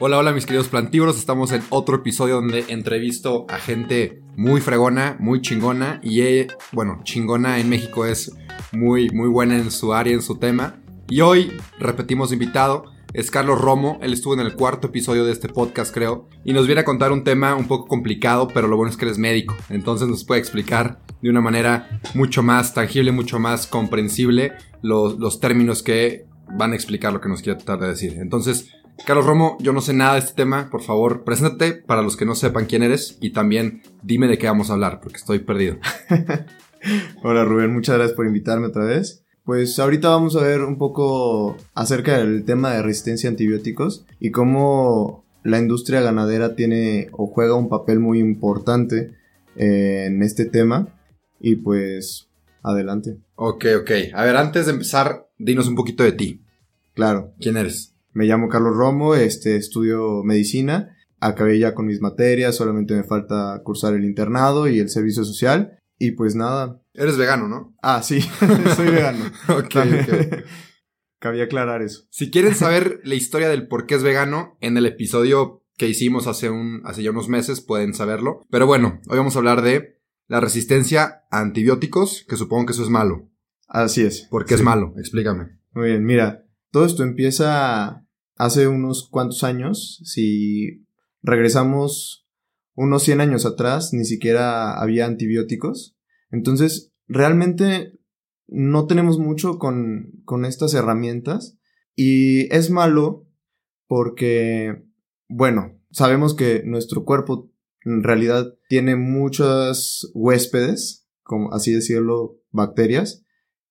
Hola, hola mis queridos plantívoros, estamos en otro episodio donde entrevisto a gente muy fregona, muy chingona y eh, bueno, chingona en México es muy, muy buena en su área, en su tema. Y hoy repetimos invitado, es Carlos Romo, él estuvo en el cuarto episodio de este podcast creo, y nos viene a contar un tema un poco complicado, pero lo bueno es que él es médico, entonces nos puede explicar de una manera mucho más tangible, mucho más comprensible los, los términos que van a explicar lo que nos quiere tratar de decir. Entonces, Carlos Romo, yo no sé nada de este tema, por favor, preséntate para los que no sepan quién eres y también dime de qué vamos a hablar, porque estoy perdido. Hola Rubén, muchas gracias por invitarme otra vez. Pues ahorita vamos a ver un poco acerca del tema de resistencia a antibióticos y cómo la industria ganadera tiene o juega un papel muy importante eh, en este tema. Y pues, adelante. Ok, ok. A ver, antes de empezar, dinos un poquito de ti. Claro. ¿Quién eres? Me llamo Carlos Romo, este, estudio medicina, acabé ya con mis materias, solamente me falta cursar el internado y el servicio social. Y pues nada. Eres vegano, ¿no? Ah, sí, soy vegano. ok, ok. Cabía aclarar eso. Si quieren saber la historia del por qué es vegano, en el episodio que hicimos hace, un, hace ya unos meses pueden saberlo. Pero bueno, hoy vamos a hablar de la resistencia a antibióticos, que supongo que eso es malo. Así es. ¿Por qué Sí. es malo? Explícame. Muy bien, mira, todo esto empieza hace unos cuantos años. Si regresamos unos 100 años atrás, ni siquiera había antibióticos. Entonces, realmente no tenemos mucho con, con estas herramientas. Y es malo porque, bueno, sabemos que nuestro cuerpo en realidad tiene muchas huéspedes, como así decirlo, bacterias,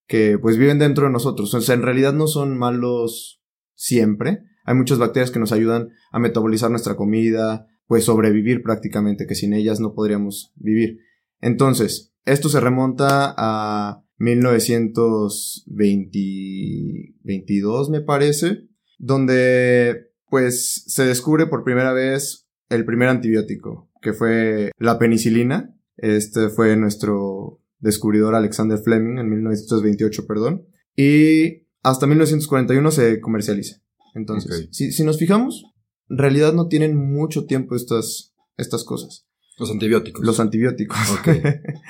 que pues viven dentro de nosotros. O sea, en realidad no son malos siempre. Hay muchas bacterias que nos ayudan a metabolizar nuestra comida, pues sobrevivir prácticamente, que sin ellas no podríamos vivir. Entonces, esto se remonta a 1922, me parece, donde pues se descubre por primera vez el primer antibiótico, que fue la penicilina. Este fue nuestro descubridor Alexander Fleming en 1928, perdón. Y hasta 1941 se comercializa. Entonces, si, si nos fijamos, en realidad no tienen mucho tiempo estas, estas cosas. Los antibióticos. Los antibióticos. Ok.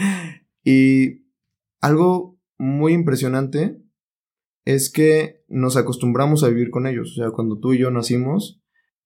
y algo muy impresionante es que nos acostumbramos a vivir con ellos. O sea, cuando tú y yo nacimos,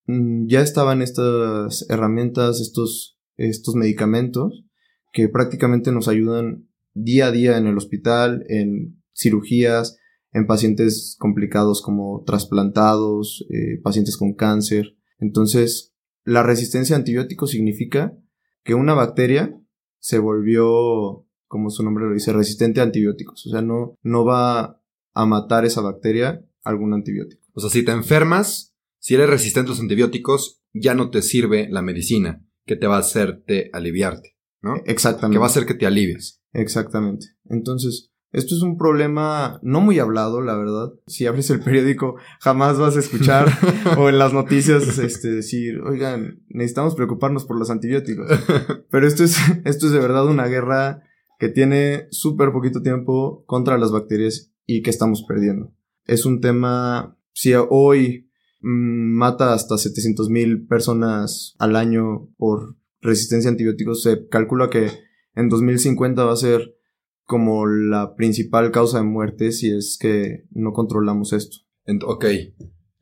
mm, ya estaban estas herramientas, estos, estos medicamentos que prácticamente nos ayudan día a día en el hospital, en cirugías, en pacientes complicados como trasplantados, eh, pacientes con cáncer. Entonces, la resistencia a antibióticos significa que una bacteria se volvió, como su nombre lo dice, resistente a antibióticos. O sea, no, no va a matar esa bacteria algún antibiótico. O sea, si te enfermas, si eres resistente a los antibióticos, ya no te sirve la medicina que te va a hacerte aliviarte, ¿no? Exactamente. Que va a hacer que te alivies. Exactamente. Entonces, esto es un problema no muy hablado, la verdad. Si abres el periódico, jamás vas a escuchar o en las noticias este, decir, oigan, necesitamos preocuparnos por los antibióticos. Pero esto es, esto es de verdad una guerra que tiene súper poquito tiempo contra las bacterias y que estamos perdiendo. Es un tema, si hoy mm, mata hasta 700 mil personas al año por resistencia a antibióticos se calcula que en 2050 va a ser como la principal causa de muerte si es que no controlamos esto. ok.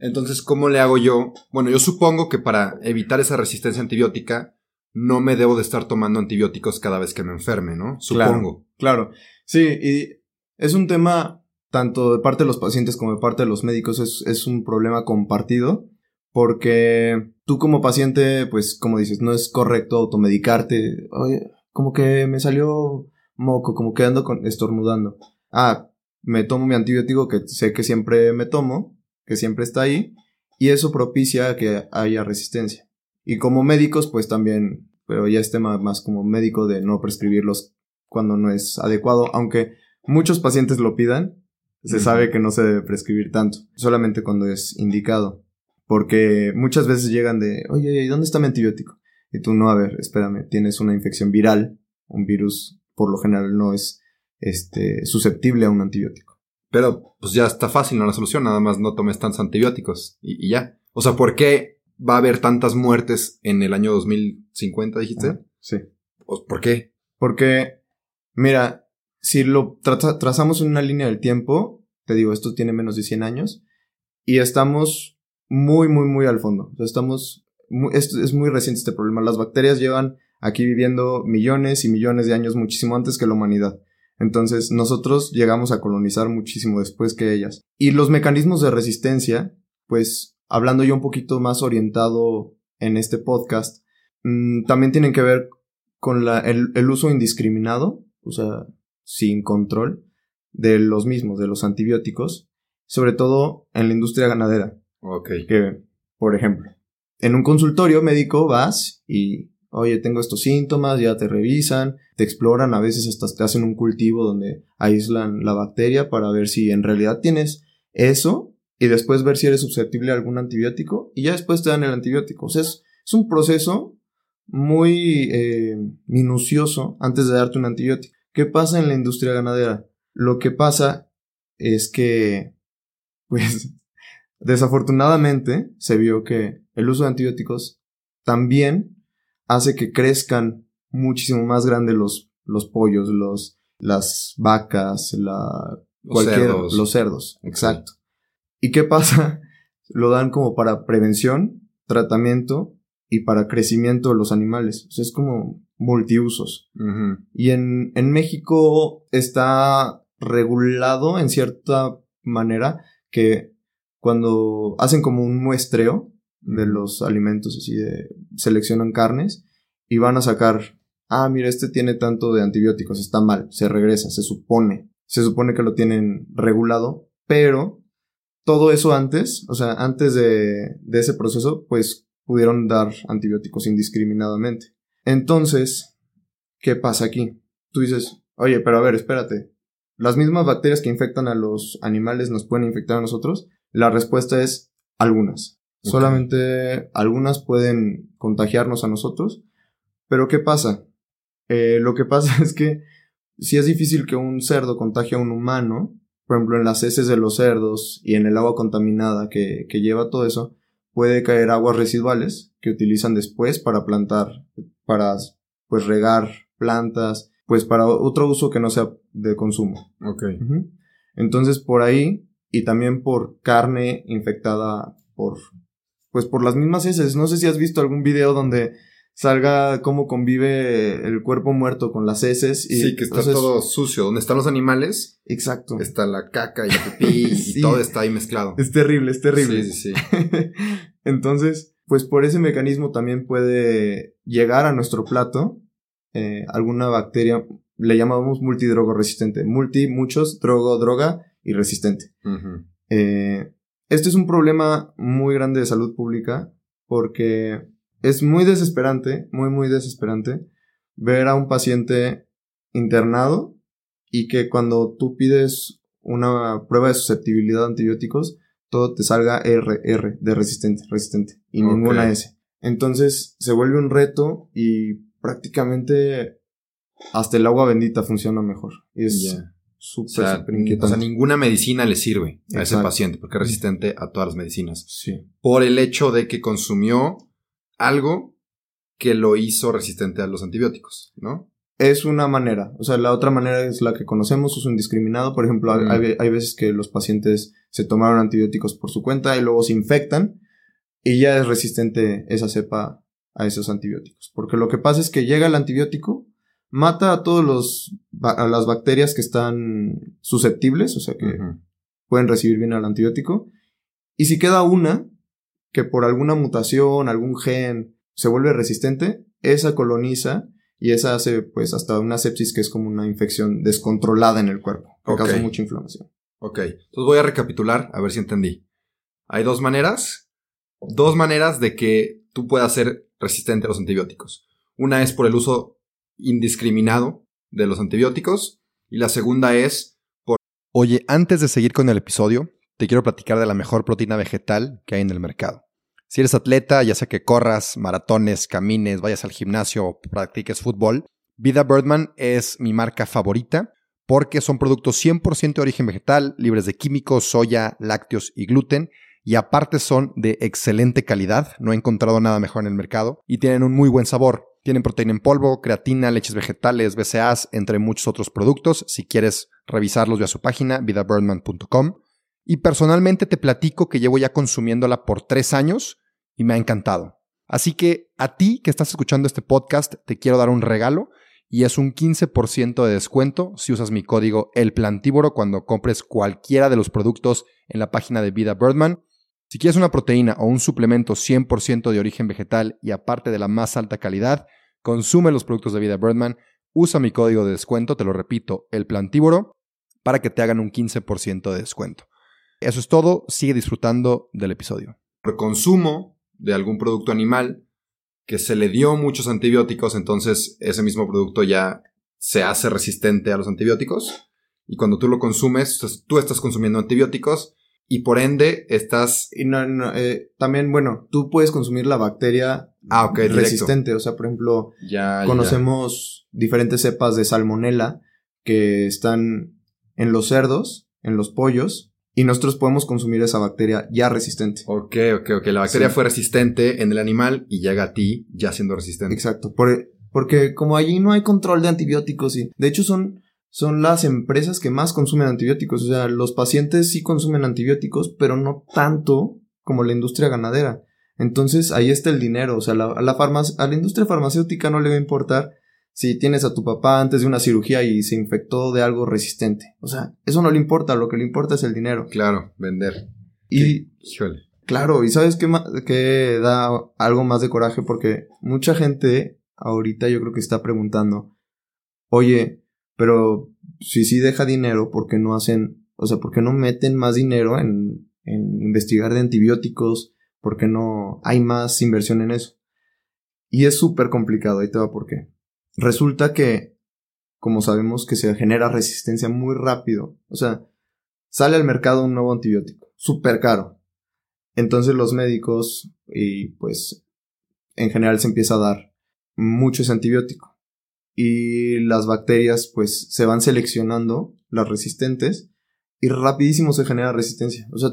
Entonces, ¿cómo le hago yo? Bueno, yo supongo que para evitar esa resistencia antibiótica no me debo de estar tomando antibióticos cada vez que me enferme, ¿no? Supongo. Claro, Sí, y es un tema tanto de parte de los pacientes como de parte de los médicos, es, es un problema compartido porque tú como paciente, pues como dices, no es correcto automedicarte. Oye, como que me salió moco, como que ando con, estornudando. Ah, me tomo mi antibiótico que sé que siempre me tomo, que siempre está ahí, y eso propicia que haya resistencia. Y como médicos, pues también, pero ya es tema más como médico de no prescribirlos cuando no es adecuado, aunque muchos pacientes lo pidan, se sabe que no se debe prescribir tanto, solamente cuando es indicado. Porque muchas veces llegan de, oye, ¿y dónde está mi antibiótico? Y tú no, a ver, espérame, tienes una infección viral, un virus por lo general no es este, susceptible a un antibiótico. Pero pues ya está fácil, no la solución, nada más no tomes tantos antibióticos y, y ya. O sea, ¿por qué va a haber tantas muertes en el año 2050, dijiste? sí. ¿Por qué? Porque, mira, si lo trazamos en una línea del tiempo, te digo, esto tiene menos de 100 años, y estamos muy, muy, muy al fondo. O sea, estamos, es, muy reciente este problema. Las bacterias llevan aquí viviendo millones y millones de años muchísimo antes que la humanidad. Entonces nosotros llegamos a colonizar muchísimo después que ellas. Y los mecanismos de resistencia, pues hablando yo un poquito más orientado en este podcast, mm, también tienen que ver con la, el, el uso indiscriminado, o sea, sin control, de los mismos, de los antibióticos, sobre todo en la industria ganadera. Ok. Que, por ejemplo, en un consultorio médico vas y, oye, tengo estos síntomas, ya te revisan, te exploran, a veces hasta te hacen un cultivo donde aíslan la bacteria para ver si en realidad tienes eso y después ver si eres susceptible a algún antibiótico y ya después te dan el antibiótico. O sea, es, un proceso muy eh, minucioso antes de darte un antibiótico. ¿Qué pasa en la industria ganadera? Lo que pasa es que, pues, Desafortunadamente, se vio que el uso de antibióticos también hace que crezcan muchísimo más grandes los, los pollos, los, las vacas, la, los cerdos. los cerdos, exacto. ¿Y qué pasa? Lo dan como para prevención, tratamiento y para crecimiento de los animales. O sea, es como multiusos. Y en, en México está regulado en cierta manera que cuando hacen como un muestreo de los alimentos, así de seleccionan carnes y van a sacar, ah, mira, este tiene tanto de antibióticos, está mal, se regresa, se supone, se supone que lo tienen regulado, pero todo eso antes, o sea, antes de, de ese proceso, pues pudieron dar antibióticos indiscriminadamente. Entonces, ¿qué pasa aquí? Tú dices, oye, pero a ver, espérate, las mismas bacterias que infectan a los animales nos pueden infectar a nosotros. La respuesta es algunas. Solamente algunas pueden contagiarnos a nosotros. Pero ¿qué pasa? Eh, lo que pasa es que si es difícil que un cerdo contagie a un humano, por ejemplo en las heces de los cerdos y en el agua contaminada que, que lleva todo eso, puede caer aguas residuales que utilizan después para plantar, para pues regar plantas, pues para otro uso que no sea de consumo. Ok. Entonces por ahí y también por carne infectada por, pues por las mismas heces. No sé si has visto algún video donde salga cómo convive el cuerpo muerto con las heces. Y, sí, que está todo sucio. Donde están los animales. Exacto. Está la caca y el pipí y todo está ahí mezclado. Es terrible, es terrible. Sí, sí, sí. Entonces, pues por ese mecanismo también puede llegar a nuestro plato eh, alguna bacteria, le llamamos multidrogo resistente. Multi, muchos, drogo, droga y resistente. Eh, este es un problema muy grande de salud pública porque es muy desesperante, muy, muy desesperante ver a un paciente internado y que cuando tú pides una prueba de susceptibilidad a antibióticos, todo te salga R, de resistente, resistente y ninguna S. Entonces se vuelve un reto y prácticamente hasta el agua bendita funciona mejor. Y es súper, o, sea, ninguna medicina le sirve a ese paciente porque es resistente a todas las medicinas. Sí. Por el hecho de que consumió algo que lo hizo resistente a los antibióticos, ¿no? Es una manera. O sea, la otra manera es la que conocemos, uso indiscriminado. Por ejemplo, Mm. hay, hay veces que los pacientes se tomaron antibióticos por su cuenta y luego se infectan y ya es resistente esa cepa a esos antibióticos. Porque lo que pasa es que llega el antibiótico, mata a todos los a las bacterias que están susceptibles, o sea que pueden recibir bien el antibiótico. Y si queda una que por alguna mutación, algún gen se vuelve resistente, esa coloniza y esa hace pues hasta una sepsis que es como una infección descontrolada en el cuerpo, que causa mucha inflamación. Ok, entonces voy a recapitular a ver si entendí. Hay dos maneras, dos maneras de que tú puedas ser resistente a los antibióticos. Una es por el uso indiscriminado de los antibióticos y la segunda es por... Oye, antes de seguir con el episodio, te quiero platicar de la mejor proteína vegetal que hay en el mercado. Si eres atleta, ya sea que corras, maratones, camines, vayas al gimnasio o practiques fútbol, Vida Birdman es mi marca favorita porque son productos 100% de origen vegetal, libres de químicos, soya, lácteos y gluten, y aparte son de excelente calidad, no he encontrado nada mejor en el mercado, y tienen un muy buen sabor. Tienen proteína en polvo, creatina, leches vegetales, BCAAs, entre muchos otros productos. Si quieres revisarlos, ve a su página, vidabirdman.com. Y personalmente te platico que llevo ya consumiéndola por tres años y me ha encantado. Así que a ti que estás escuchando este podcast, te quiero dar un regalo y es un 15% de descuento si usas mi código El Plantívoro cuando compres cualquiera de los productos en la página de Vida Birdman. Si quieres una proteína o un suplemento 100% de origen vegetal y aparte de la más alta calidad, consume los productos de Vida Birdman, usa mi código de descuento, te lo repito, El Plantívoro, para que te hagan un 15% de descuento. Eso es todo, sigue disfrutando del episodio. Por consumo de algún producto animal, que se le dio muchos antibióticos, entonces ese mismo producto ya se hace resistente a los antibióticos. Y cuando tú lo consumes, tú estás consumiendo antibióticos y por ende estás... Y no, no, eh, también, bueno, tú puedes consumir la bacteria Ah, ok, directo. resistente. O sea, por ejemplo, Ya, conocemos diferentes cepas de salmonela que están en los cerdos, en los pollos, y nosotros podemos consumir esa bacteria ya resistente. Ok, ok, ok. La bacteria Sí. fue resistente en el animal y llega a ti ya siendo resistente. Exacto. Por- porque como allí no hay control de antibióticos y de hecho son, son las empresas que más consumen antibióticos. O sea, los pacientes sí consumen antibióticos, pero no tanto como la industria ganadera. Entonces ahí está el dinero. O sea, la, a, la a la industria farmacéutica no le va a importar si tienes a tu papá antes de una cirugía y se infectó de algo resistente. O sea, eso no le importa. Lo que le importa es el dinero. Claro, vender. Y Híjole. Claro, y sabes qué, qué da algo más de coraje porque mucha gente ahorita yo creo que está preguntando, oye, pero si sí deja dinero, ¿por qué no hacen, o sea, por qué no meten más dinero en, en investigar de antibióticos? ¿Por qué no hay más inversión en eso? Y es súper complicado, ahí te va por qué. Resulta que, como sabemos, que se genera resistencia muy rápido. O sea, sale al mercado un nuevo antibiótico, súper caro. Entonces los médicos y pues en general se empieza a dar mucho ese antibiótico. Y las bacterias pues se van seleccionando, las resistentes, y rapidísimo se genera resistencia. O sea,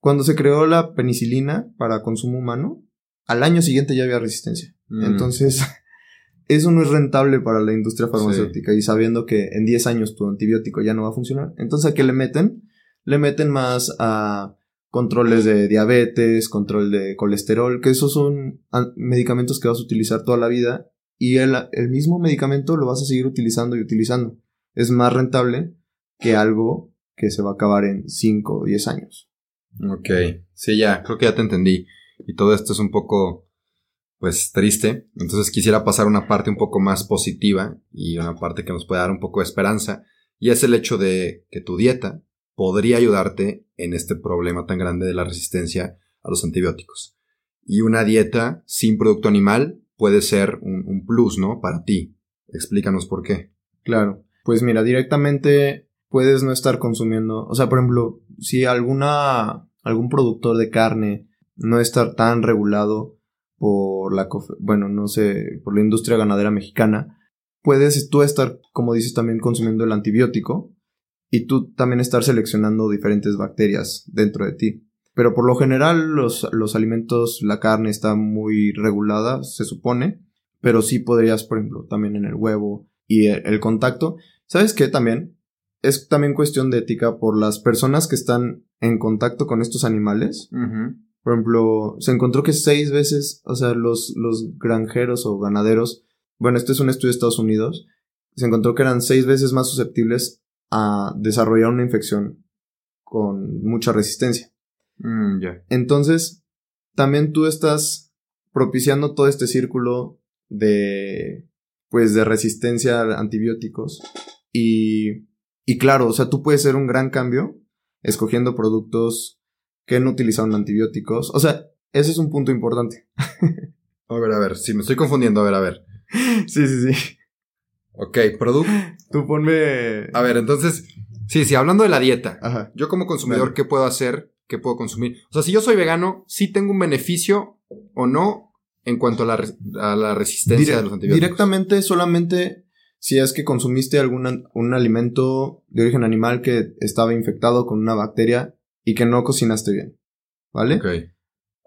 cuando se creó la penicilina para consumo humano, al año siguiente ya había resistencia. Mm. Entonces, eso no es rentable para la industria farmacéutica. Y sabiendo que en 10 años tu antibiótico ya no va a funcionar. Entonces, ¿a qué le meten? Le meten más a controles de diabetes, control de colesterol, que esos son medicamentos que vas a utilizar toda la vida. Y el, el mismo medicamento lo vas a seguir utilizando y utilizando. Es más rentable que algo que se va a acabar en 5 o 10 años. Ok, sí, ya, creo que ya te entendí. Y todo esto es un poco, pues, triste. Entonces quisiera pasar una parte un poco más positiva y una parte que nos puede dar un poco de esperanza. Y es el hecho de que tu dieta podría ayudarte en este problema tan grande de la resistencia a los antibióticos. Y una dieta sin producto animal puede ser un, plus, ¿no? Para ti. Explícanos por qué. Claro. Pues mira, directamente puedes no estar consumiendo. O sea, por ejemplo, si alguna. algún productor de carne no está tan regulado por la bueno, no sé, por la industria ganadera mexicana, puedes tú estar, como dices, también consumiendo el antibiótico y tú también estar seleccionando diferentes bacterias dentro de ti. Pero por lo general los, los alimentos, la carne está muy regulada, se supone, pero sí podrías, por ejemplo, también en el huevo y el, el contacto. ¿Sabes qué también? Es también cuestión de ética por las personas que están en contacto con estos animales. Por ejemplo, se encontró que seis veces, o sea, los, los granjeros o ganaderos, bueno, este es un estudio de Estados Unidos, se encontró que eran seis veces más susceptibles a desarrollar una infección con mucha resistencia. Mm, ya. Entonces, también tú estás propiciando todo este círculo de, pues, de resistencia a antibióticos. Y, y claro, o sea, tú puedes hacer un gran cambio escogiendo productos que no utilizaron antibióticos. O sea, ese es un punto importante. A ver, a ver, si me estoy confundiendo, a ver, a ver. sí, sí, sí. Ok, producto. Tú ponme. A ver, entonces, sí, sí, hablando de la dieta. Ajá. Yo como consumidor. ¿qué puedo hacer? ¿Qué puedo consumir? O sea, si yo soy vegano, ¿sí tengo un beneficio o no en cuanto a la, a la resistencia de los antibióticos? Directamente, solamente si es que consumiste algún un alimento de origen animal que estaba infectado con una bacteria y que no cocinaste bien. ¿Vale? Ok.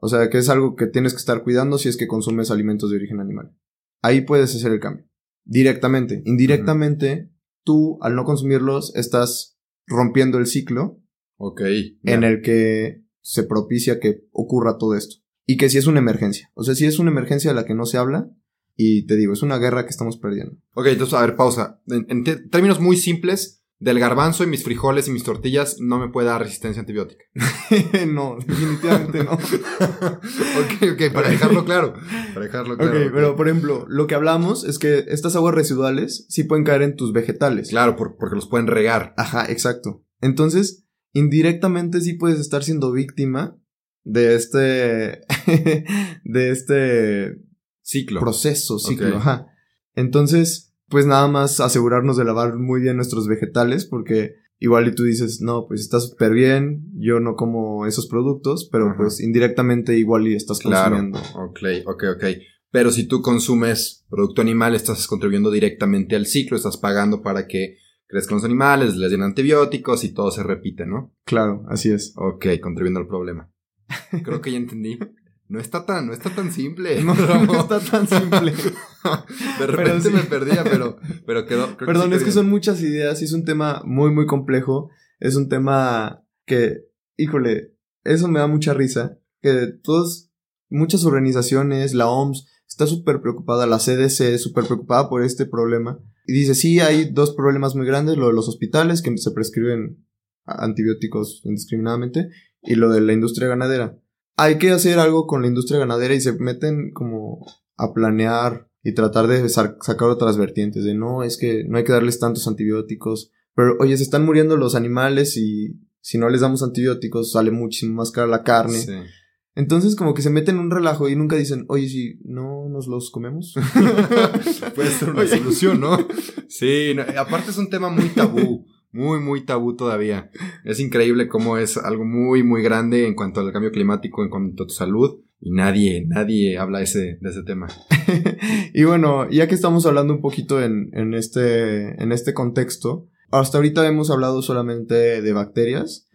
O sea, que es algo que tienes que estar cuidando si es que consumes alimentos de origen animal. Ahí puedes hacer el cambio. Directamente. Indirectamente, tú, al no consumirlos, estás rompiendo el ciclo Ok. en el que se propicia que ocurra todo esto. Y que si es una emergencia. O sea, si es una emergencia de la que no se habla, y te digo, es una guerra que estamos perdiendo. Ok, entonces, a ver, pausa. En, términos muy simples, del garbanzo y mis frijoles y mis tortillas no me puede dar resistencia antibiótica. no, definitivamente no. ok, ok, para dejarlo claro. Para dejarlo claro. ok, pero por ejemplo, lo que hablamos es que estas aguas residuales sí pueden caer en tus vegetales. Claro, por- porque los pueden regar. Ajá, exacto. Entonces, indirectamente sí puedes estar siendo víctima de este. de este Ciclo. proceso, ciclo, ajá. Entonces, pues nada más asegurarnos de lavar muy bien nuestros vegetales, porque igual y tú dices, no, pues está súper bien, yo no como esos productos, pero Ajá. pues indirectamente igual y estás Claro. consumiendo. Ok, ok, ok. Pero si tú consumes producto animal, estás contribuyendo directamente al ciclo, estás pagando para que crezcan los animales, les den antibióticos y todo se repite, ¿no? Claro, así es. Ok, contribuyendo al problema. Creo que ya entendí. No está tan, no está tan simple. No, está tan simple. De repente sí. me perdía, pero, pero quedó. creo Perdón, sí es que son muchas ideas y es un tema muy, muy complejo. Es un tema que, híjole, eso me da mucha risa. Que todos, muchas organizaciones, la OMS, está súper preocupada, la CDC, súper preocupada por este problema. Y dice, sí, hay dos problemas muy grandes, lo de los hospitales, que se prescriben antibióticos indiscriminadamente, y lo de la industria ganadera. Hay que hacer algo con la industria ganadera y se meten como a planear y tratar de sa- sacar otras vertientes de no, es que no hay que darles tantos antibióticos. Pero oye, se están muriendo los animales y si no les damos antibióticos sale muchísimo más cara la carne. Sí. Entonces como que se meten en un relajo y nunca dicen, oye, si no nos los comemos. Puede ser una Oye. solución, ¿no? Sí, no, aparte es un tema muy tabú, muy, muy tabú todavía. Es increíble cómo es algo muy, muy grande en cuanto al cambio climático, en cuanto a tu salud, y nadie, nadie habla ese, de ese tema. y bueno, ya que estamos hablando un poquito en, en, este, en este contexto, hasta ahorita hemos hablado solamente de bacterias,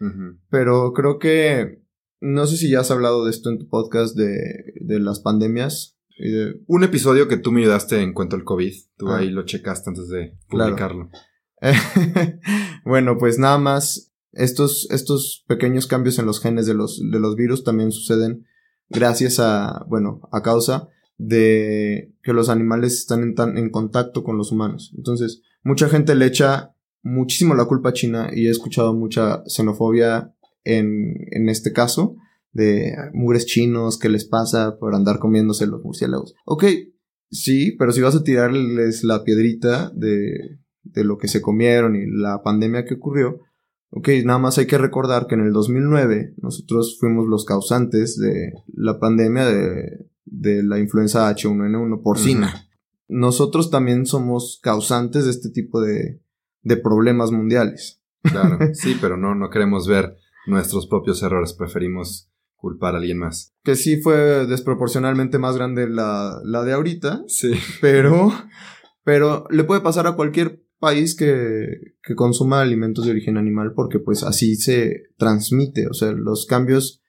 pero creo que no sé si ya has hablado de esto en tu podcast de, de las pandemias. Y de, Un episodio que tú me ayudaste en cuanto al COVID, tú Ah. ahí lo checaste antes de Claro. publicarlo. bueno, pues nada más, estos, estos pequeños cambios en los genes de los, de los virus también suceden gracias a, bueno, a causa de que los animales están en, tan, en contacto con los humanos. Entonces, mucha gente le echa muchísimo la culpa a China y he escuchado mucha xenofobia en, en este caso de mugres chinos, ¿qué les pasa por andar comiéndose los murciélagos? Ok, sí, pero si vas a tirarles la piedrita de, de lo que se comieron y la pandemia que ocurrió, ok, nada más hay que recordar que en el 2009 nosotros fuimos los causantes de la pandemia de, de la influenza H1N1 porcina. Nosotros también somos causantes de este tipo de, de problemas mundiales. Claro, sí, pero no, no queremos ver nuestros propios errores, preferimos culpar a alguien más. Que sí fue desproporcionalmente más grande la, la de ahorita, Sí. pero, pero le puede pasar a cualquier país que, que consuma alimentos de origen animal porque pues así se transmite, o sea, los cambios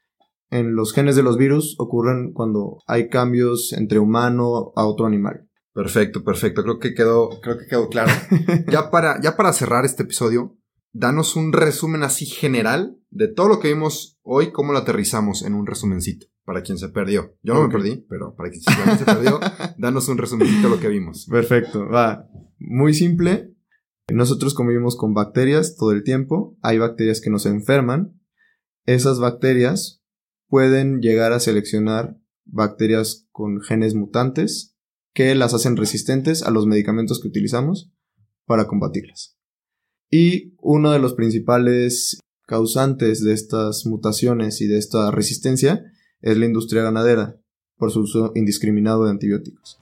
en los genes de los virus ocurren cuando hay cambios entre humano a otro animal. Perfecto, perfecto. Creo que quedó, creo que quedó claro. ya para, ya para cerrar este episodio, danos un resumen así general de todo lo que vimos hoy, cómo lo aterrizamos en un resumencito. Para quien se perdió. Yo no me perdí, pero para quien se perdió, danos un resumencito de lo que vimos. Perfecto, va. Muy simple. Nosotros convivimos con bacterias todo el tiempo. Hay bacterias que nos enferman. Esas bacterias pueden llegar a seleccionar bacterias con genes mutantes que las hacen resistentes a los medicamentos que utilizamos para combatirlas. Y uno de los principales causantes de estas mutaciones y de esta resistencia es la industria ganadera por su uso indiscriminado de antibióticos.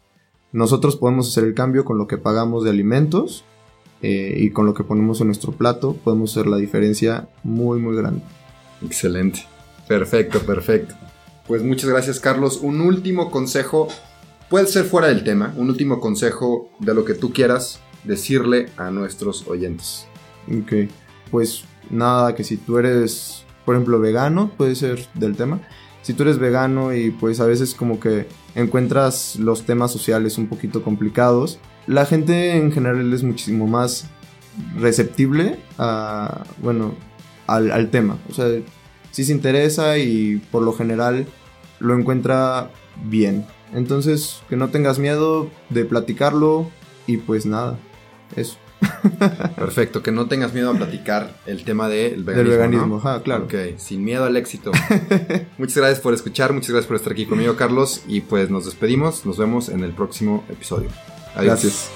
Nosotros podemos hacer el cambio con lo que pagamos de alimentos eh, y con lo que ponemos en nuestro plato, podemos hacer la diferencia muy muy grande. Excelente. Perfecto, perfecto. Pues muchas gracias Carlos. Un último consejo puede ser fuera del tema, un último consejo de lo que tú quieras decirle a nuestros oyentes. Ok, pues nada, que si tú eres, por ejemplo, vegano, puede ser del tema. Si tú eres vegano y pues a veces como que encuentras los temas sociales un poquito complicados, la gente en general es muchísimo más receptible a, bueno, al, al tema. O sea, sí se interesa y por lo general lo encuentra bien. Entonces, que no tengas miedo de platicarlo y pues nada, eso. Perfecto, que no tengas miedo a platicar el tema del veganismo. Del veganismo, claro. Ok, sin miedo al éxito. muchas gracias por escuchar, muchas gracias por estar aquí conmigo, Carlos, y pues nos despedimos, nos vemos en el próximo episodio. Adiós. Gracias.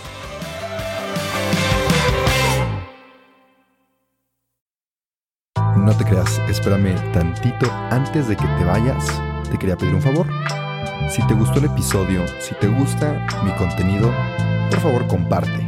No te creas, espérame tantito antes de que te vayas. Te quería pedir un favor. Si te gustó el episodio, si te gusta mi contenido, por favor comparte.